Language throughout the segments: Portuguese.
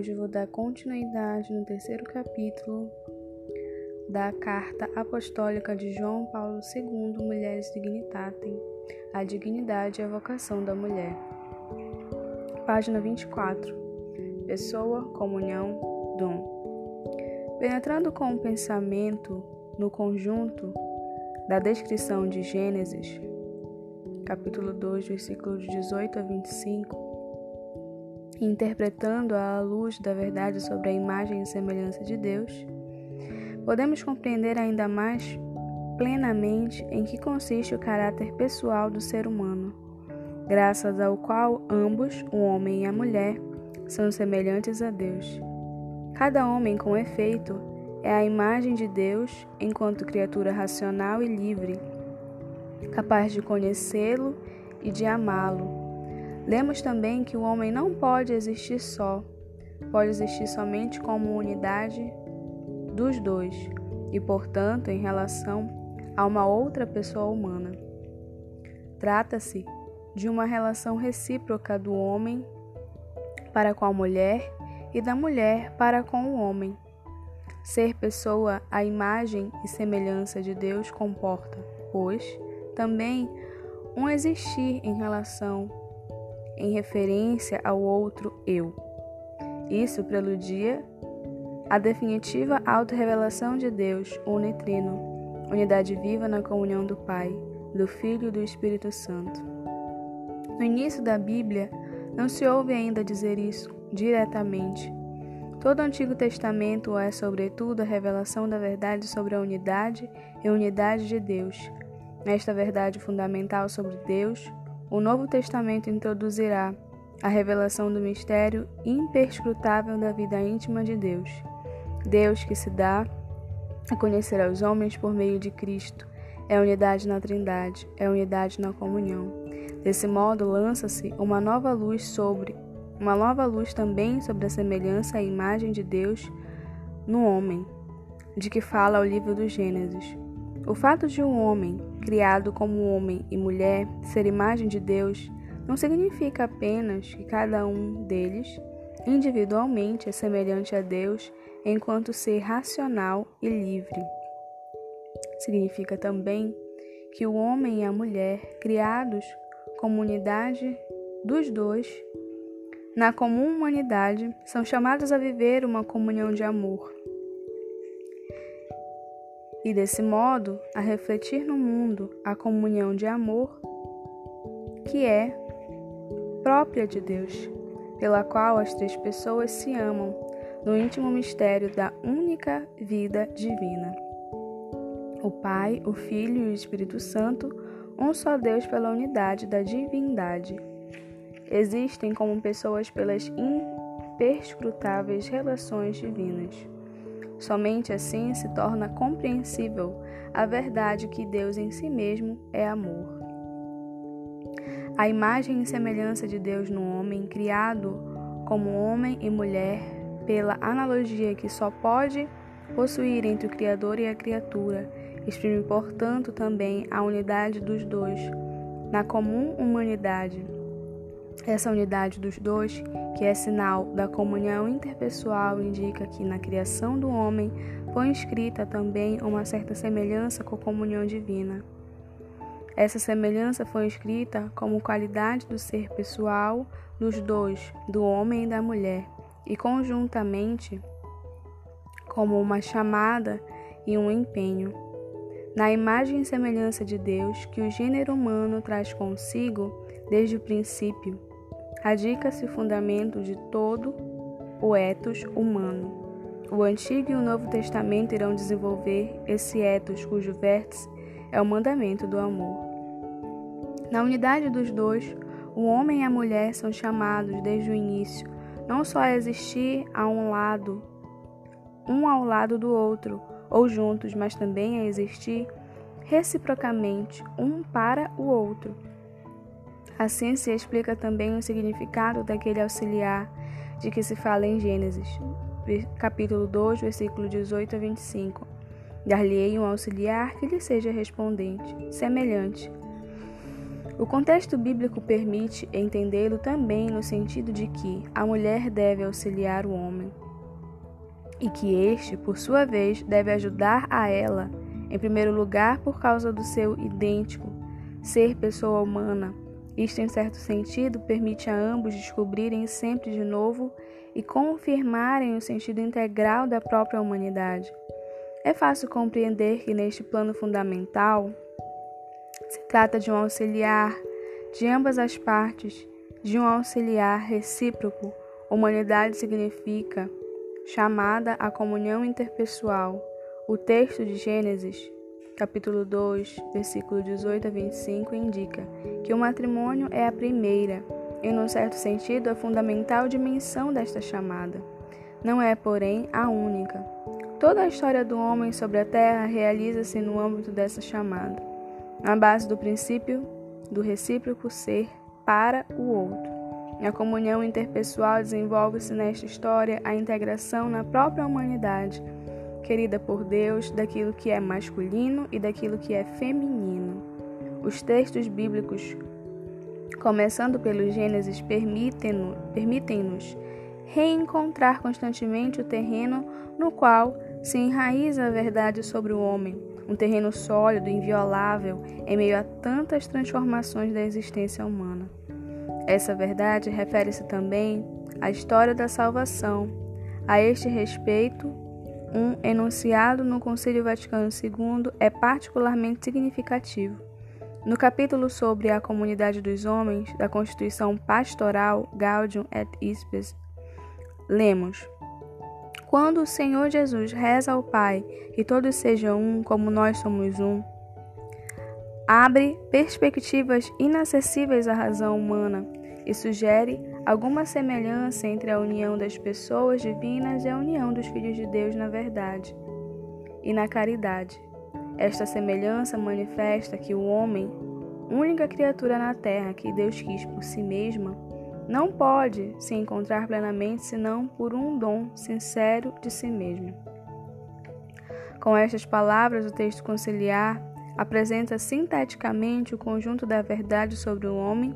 hoje vou dar continuidade no terceiro capítulo da Carta Apostólica de João Paulo II, Mulheres Dignitatem, a dignidade e a vocação da mulher. Página 24. Pessoa, comunhão, dom. Penetrando com o pensamento no conjunto da descrição de Gênesis, capítulo 2, versículos 18 a 25, interpretando à luz da verdade sobre a imagem e semelhança de Deus, podemos compreender ainda mais plenamente em que consiste o caráter pessoal do ser humano, graças ao qual ambos, o homem e a mulher, são semelhantes a Deus. Cada homem, com efeito, é a imagem de Deus enquanto criatura racional e livre, capaz de conhecê-lo e de amá-lo Lemos também que o homem não pode existir só, pode existir somente como unidade dos dois e, portanto, em relação a uma outra pessoa humana. Trata-se de uma relação recíproca do homem para com a mulher e da mulher para com o homem. Ser pessoa à imagem e semelhança de Deus comporta, pois, também um existir em relação em referência ao outro eu. Isso preludia a definitiva autorrevelação de Deus, unitrino, unidade viva na comunhão do Pai, do Filho e do Espírito Santo. No início da Bíblia, não se ouve ainda dizer isso diretamente. Todo o Antigo Testamento é, sobretudo, a revelação da verdade sobre a unidade e unidade de Deus. Nesta verdade fundamental sobre Deus, o Novo Testamento introduzirá a revelação do mistério imperscrutável da vida íntima de Deus. Deus que se dá a conhecer aos homens por meio de Cristo. É unidade na Trindade, é unidade na comunhão. Desse modo, lança-se uma nova luz sobre, uma nova luz também sobre a semelhança e imagem de Deus no homem, de que fala o livro do Gênesis. O fato de um homem, criado como homem e mulher, ser imagem de Deus, não significa apenas que cada um deles, individualmente, é semelhante a Deus enquanto ser racional e livre. Significa também que o homem e a mulher, criados como unidade dos dois, na comum humanidade, são chamados a viver uma comunhão de amor e, desse modo, a refletir no mundo a comunhão de amor que é própria de Deus, pela qual as três pessoas se amam no íntimo mistério da única vida divina. O Pai, o Filho e o Espírito Santo, um só Deus pela unidade da divindade. Existem como pessoas pelas imperscrutáveis relações divinas. Somente assim se torna compreensível a verdade que Deus em si mesmo é amor. A imagem e semelhança de Deus no homem, criado como homem e mulher, pela analogia que só pode possuir entre o Criador e a criatura, exprime, portanto, também a unidade dos dois, na comum humanidade. Essa unidade dos dois que é sinal da comunhão interpessoal, indica que na criação do homem foi inscrita também uma certa semelhança com a comunhão divina. Essa semelhança foi escrita como qualidade do ser pessoal dos dois, do homem e da mulher, e conjuntamente como uma chamada e um empenho. Na imagem e semelhança de Deus que o gênero humano traz consigo desde o princípio, radica-se o fundamento de todo o etos humano. O Antigo e o Novo Testamento irão desenvolver esse etos cujo vértice é o mandamento do amor. Na unidade dos dois, o homem e a mulher são chamados desde o início não só a existir a um lado, um ao lado do outro, ou juntos, mas também a existir reciprocamente um para o outro. Assim se explica também o significado daquele auxiliar de que se fala em Gênesis, capítulo 2, versículo 18 a 25. Dar-lhe-ei um auxiliar que lhe seja respondente, semelhante. O contexto bíblico permite entendê-lo também no sentido de que a mulher deve auxiliar o homem e que este, por sua vez, deve ajudar a ela, em primeiro lugar por causa do seu idêntico ser pessoa humana. Isto, em certo sentido, permite a ambos descobrirem sempre de novo e confirmarem o sentido integral da própria humanidade. É fácil compreender que, neste plano fundamental, se trata de um auxiliar de ambas as partes, de um auxiliar recíproco. Humanidade significa chamada à comunhão interpessoal. O texto de Gênesis, capítulo 2, versículo 18 a 25, indica que o matrimônio é a primeira e, num certo sentido, a fundamental dimensão desta chamada. Não é, porém, a única. Toda a história do homem sobre a terra realiza-se no âmbito dessa chamada, na base do princípio do recíproco ser para o outro. Na comunhão interpessoal desenvolve-se nesta história a integração na própria humanidade, querida por Deus, daquilo que é masculino e daquilo que é feminino. Os textos bíblicos começando pelo Gênesis, permitem-nos permitem reencontrar constantemente o terreno no qual se enraiza a verdade sobre o homem, um terreno sólido, inviolável, em meio a tantas transformações da existência humana. Essa verdade refere-se também à história da salvação. A este respeito, um enunciado no Concílio Vaticano II é particularmente significativo. No capítulo sobre a comunidade dos homens da Constituição Pastoral Gaudium et Spes, lemos: Quando o Senhor Jesus reza ao Pai que todos sejam um como nós somos um, abre perspectivas inacessíveis à razão humana e sugere alguma semelhança entre a união das pessoas divinas e a união dos filhos de Deus na verdade e na caridade. Esta semelhança manifesta que o homem, única criatura na terra que Deus quis por si mesma, não pode se encontrar plenamente senão por um dom sincero de si mesmo. Com estas palavras, o texto conciliar apresenta sinteticamente o conjunto da verdade sobre o homem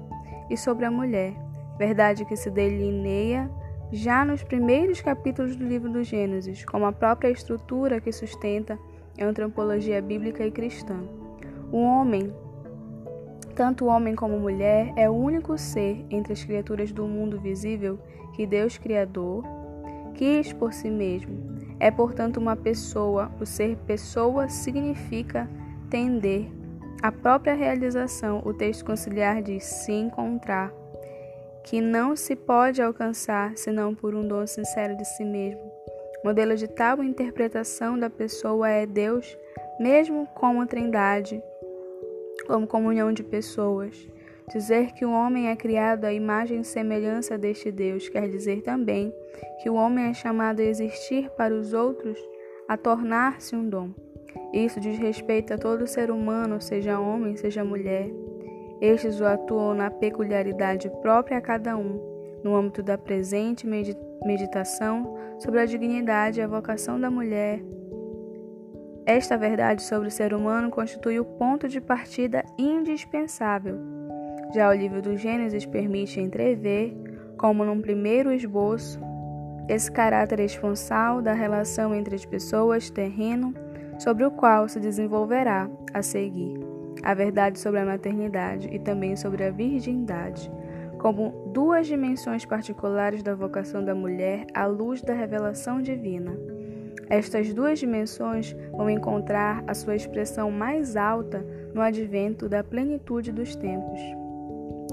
e sobre a mulher, verdade que se delineia já nos primeiros capítulos do livro do Gênesis, como a própria estrutura que sustenta antropologia bíblica e cristã. O homem, tanto homem como mulher, é o único ser entre as criaturas do mundo visível que Deus Criador quis por si mesmo. É, portanto, uma pessoa. O ser pessoa significa tender à própria realização. O texto conciliar diz se encontrar, que não se pode alcançar senão por um dom sincero de si mesmo. Modelo de tal interpretação da pessoa é Deus, mesmo como trindade, como comunhão de pessoas. Dizer que o homem é criado à imagem e semelhança deste Deus quer dizer também que o homem é chamado a existir para os outros, a tornar-se um dom. Isso diz respeito a todo ser humano, seja homem, seja mulher. Estes o atuam na peculiaridade própria a cada um, no âmbito da presente meditação sobre a dignidade e a vocação da mulher. Esta verdade sobre o ser humano constitui o ponto de partida indispensável. Já o livro do Gênesis permite entrever, como num primeiro esboço, esse caráter esponsal da relação entre as pessoas, terreno, sobre o qual se desenvolverá a seguir a verdade sobre a maternidade e também sobre a virgindade como duas dimensões particulares da vocação da mulher à luz da revelação divina. Estas duas dimensões vão encontrar a sua expressão mais alta no advento da plenitude dos tempos,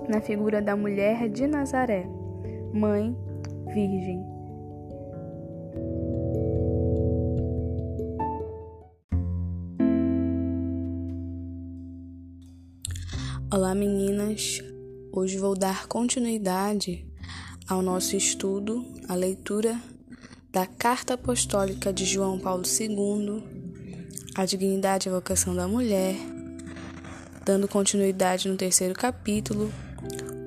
na figura da mulher de Nazaré, mãe virgem. Olá meninas, Hoje vou dar continuidade ao nosso estudo, a leitura da Carta Apostólica de João Paulo II, A Dignidade e a Vocação da Mulher, dando continuidade no terceiro capítulo,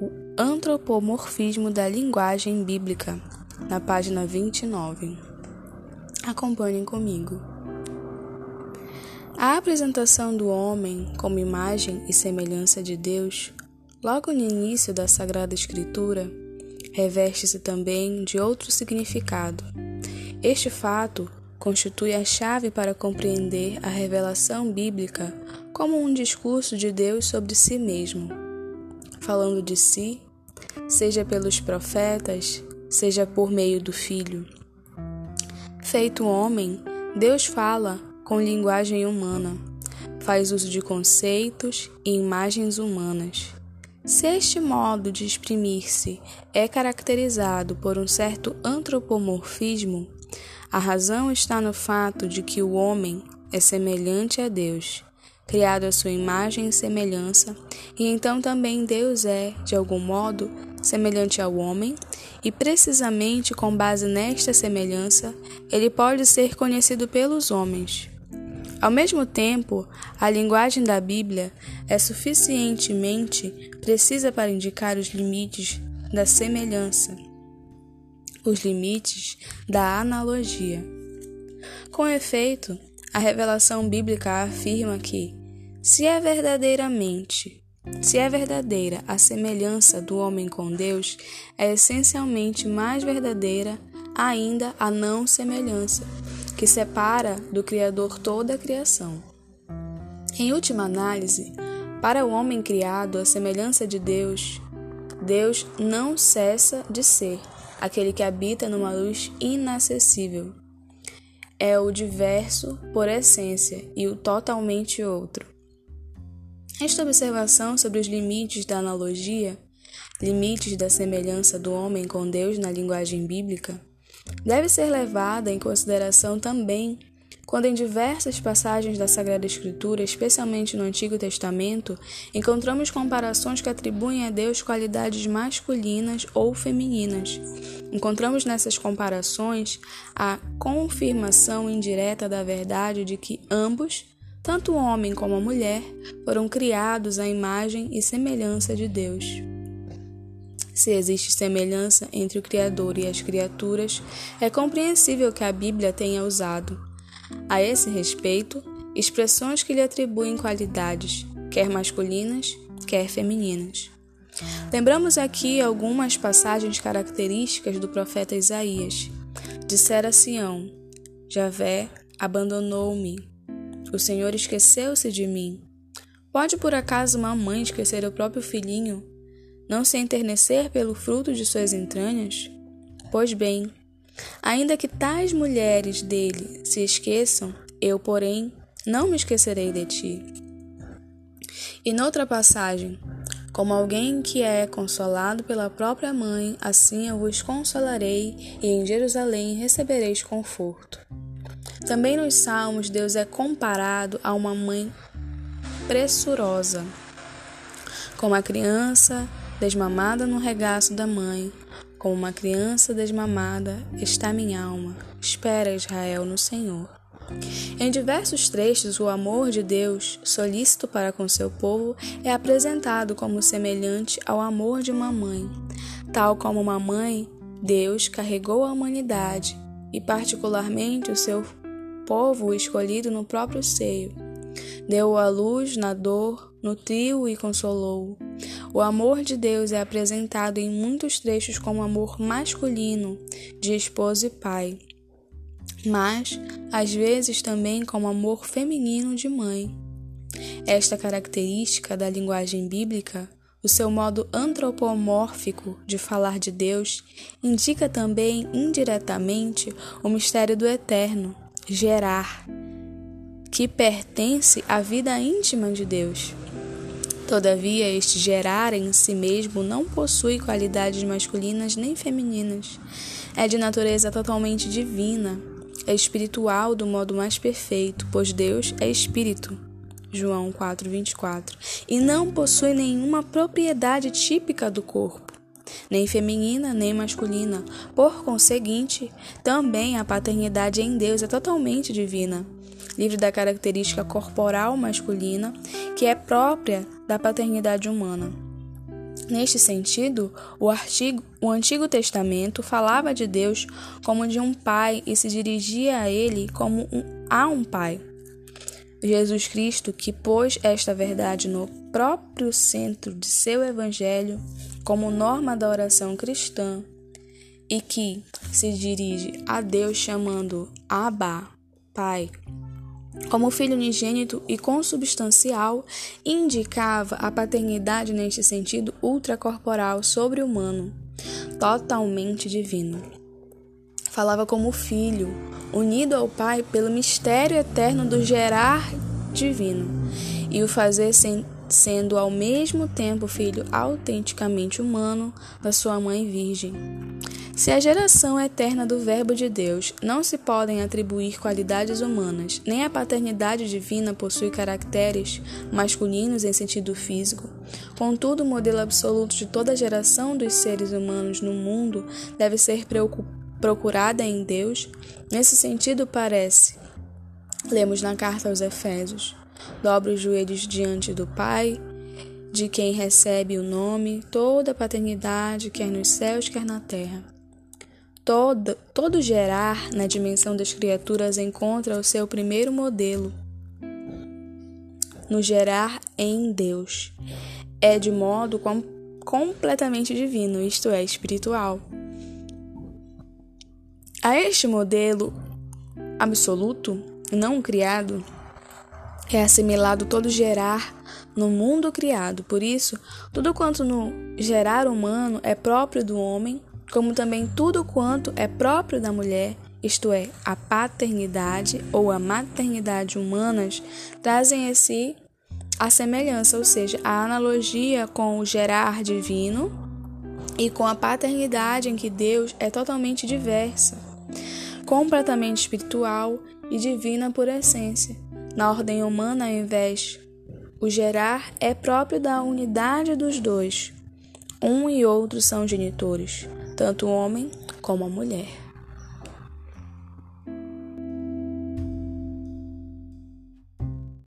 o Antropomorfismo da Linguagem Bíblica, na página 29. Acompanhem comigo. A apresentação do homem como imagem e semelhança de Deus logo no início da Sagrada Escritura, reveste-se também de outro significado. Este fato constitui a chave para compreender a revelação bíblica como um discurso de Deus sobre si mesmo, falando de si, seja pelos profetas, seja por meio do Filho. Feito homem, Deus fala com linguagem humana, faz uso de conceitos e imagens humanas. Se este modo de exprimir-se é caracterizado por um certo antropomorfismo, a razão está no fato de que o homem é semelhante a Deus, criado à sua imagem e semelhança, e então também Deus é, de algum modo, semelhante ao homem, e precisamente com base nesta semelhança, ele pode ser conhecido pelos homens. Ao mesmo tempo, a linguagem da Bíblia é suficientemente precisa para indicar os limites da semelhança os limites da analogia. Com efeito, a revelação bíblica afirma que, se é verdadeiramente, se é verdadeira a semelhança do homem com Deus, é essencialmente mais verdadeira ainda a não semelhança, que separa do Criador toda a criação. Em última análise, para o homem criado à semelhança de Deus, Deus não cessa de ser aquele que habita numa luz inacessível. É o diverso por essência e o totalmente outro. Esta observação sobre os limites da analogia, limites da semelhança do homem com Deus na linguagem bíblica, deve ser levada em consideração também quando em diversas passagens da Sagrada Escritura, especialmente no Antigo Testamento, encontramos comparações que atribuem a Deus qualidades masculinas ou femininas. Encontramos nessas comparações a confirmação indireta da verdade de que ambos, tanto o homem como a mulher, foram criados à imagem e semelhança de Deus. Se existe semelhança entre o Criador e as criaturas, é compreensível que a Bíblia tenha usado a esse respeito, expressões que lhe atribuem qualidades, quer masculinas, quer femininas. Lembramos aqui algumas passagens características do profeta Isaías. Dissera Sião: Javé abandonou-me. O Senhor esqueceu-se de mim. Pode por acaso uma mãe esquecer o próprio filhinho, não se enternecer pelo fruto de suas entranhas? Pois bem, Ainda que tais mulheres dele se esqueçam, eu, porém, não me esquecerei de ti. E noutra passagem, como alguém que é consolado pela própria mãe, assim eu vos consolarei, e em Jerusalém recebereis conforto. Também nos Salmos, Deus é comparado a uma mãe pressurosa, como a criança desmamada no regaço da mãe, como uma criança desmamada está minha alma. Espera, Israel, no Senhor. Em diversos trechos, o amor de Deus, solícito para com seu povo, é apresentado como semelhante ao amor de uma mãe. Tal como uma mãe, Deus carregou a humanidade e, particularmente, o seu povo escolhido no próprio seio. Deu a luz na dor, nutriu e consolou. O amor de Deus é apresentado em muitos trechos como amor masculino, de esposo e pai, mas às vezes também como amor feminino de mãe. Esta característica da linguagem bíblica, o seu modo antropomórfico de falar de Deus, indica também indiretamente o mistério do eterno, gerar, que pertence à vida íntima de Deus. Todavia, este gerar em si mesmo não possui qualidades masculinas nem femininas. É de natureza totalmente divina, é espiritual do modo mais perfeito, pois Deus é espírito. João 4:24. E não possui nenhuma propriedade típica do corpo, nem feminina nem masculina. Por conseguinte, também a paternidade em Deus é totalmente divina livre da característica corporal masculina que é própria da paternidade humana. Neste sentido, o, artigo, o Antigo Testamento falava de Deus como de um pai e se dirigia a ele como um, a um pai. Jesus Cristo, que pôs esta verdade no próprio centro de seu evangelho como norma da oração cristã e que se dirige a Deus chamando Abba, Pai, como filho unigênito e consubstancial, indicava a paternidade neste sentido ultracorporal sobre-humano, totalmente divino. Falava como filho, unido ao Pai pelo mistério eterno do gerar divino, e o fazer sendo ao mesmo tempo filho autenticamente humano da sua mãe virgem. Se a geração eterna do Verbo de Deus não se podem atribuir qualidades humanas, nem a paternidade divina possui caracteres masculinos em sentido físico, contudo, o modelo absoluto de toda a geração dos seres humanos no mundo deve ser procurada em Deus. Nesse sentido, parece. Lemos na carta aos Efésios: dobra os joelhos diante do Pai, de quem recebe o nome, toda a paternidade, quer nos céus, quer na terra Todo, todo gerar na dimensão das criaturas encontra o seu primeiro modelo no gerar em Deus. É de modo com, completamente divino, isto é, espiritual. A este modelo absoluto, não criado, é assimilado todo gerar no mundo criado. Por isso, tudo quanto no gerar humano é próprio do homem como também tudo quanto é próprio da mulher, isto é, a paternidade ou a maternidade humanas, trazem em si a semelhança, ou seja, a analogia com o gerar divino e com a paternidade em que Deus é totalmente diversa, completamente espiritual e divina por essência. Na ordem humana, ao invés, o gerar é próprio da unidade dos dois. Um e outro são genitores tanto o homem como a mulher.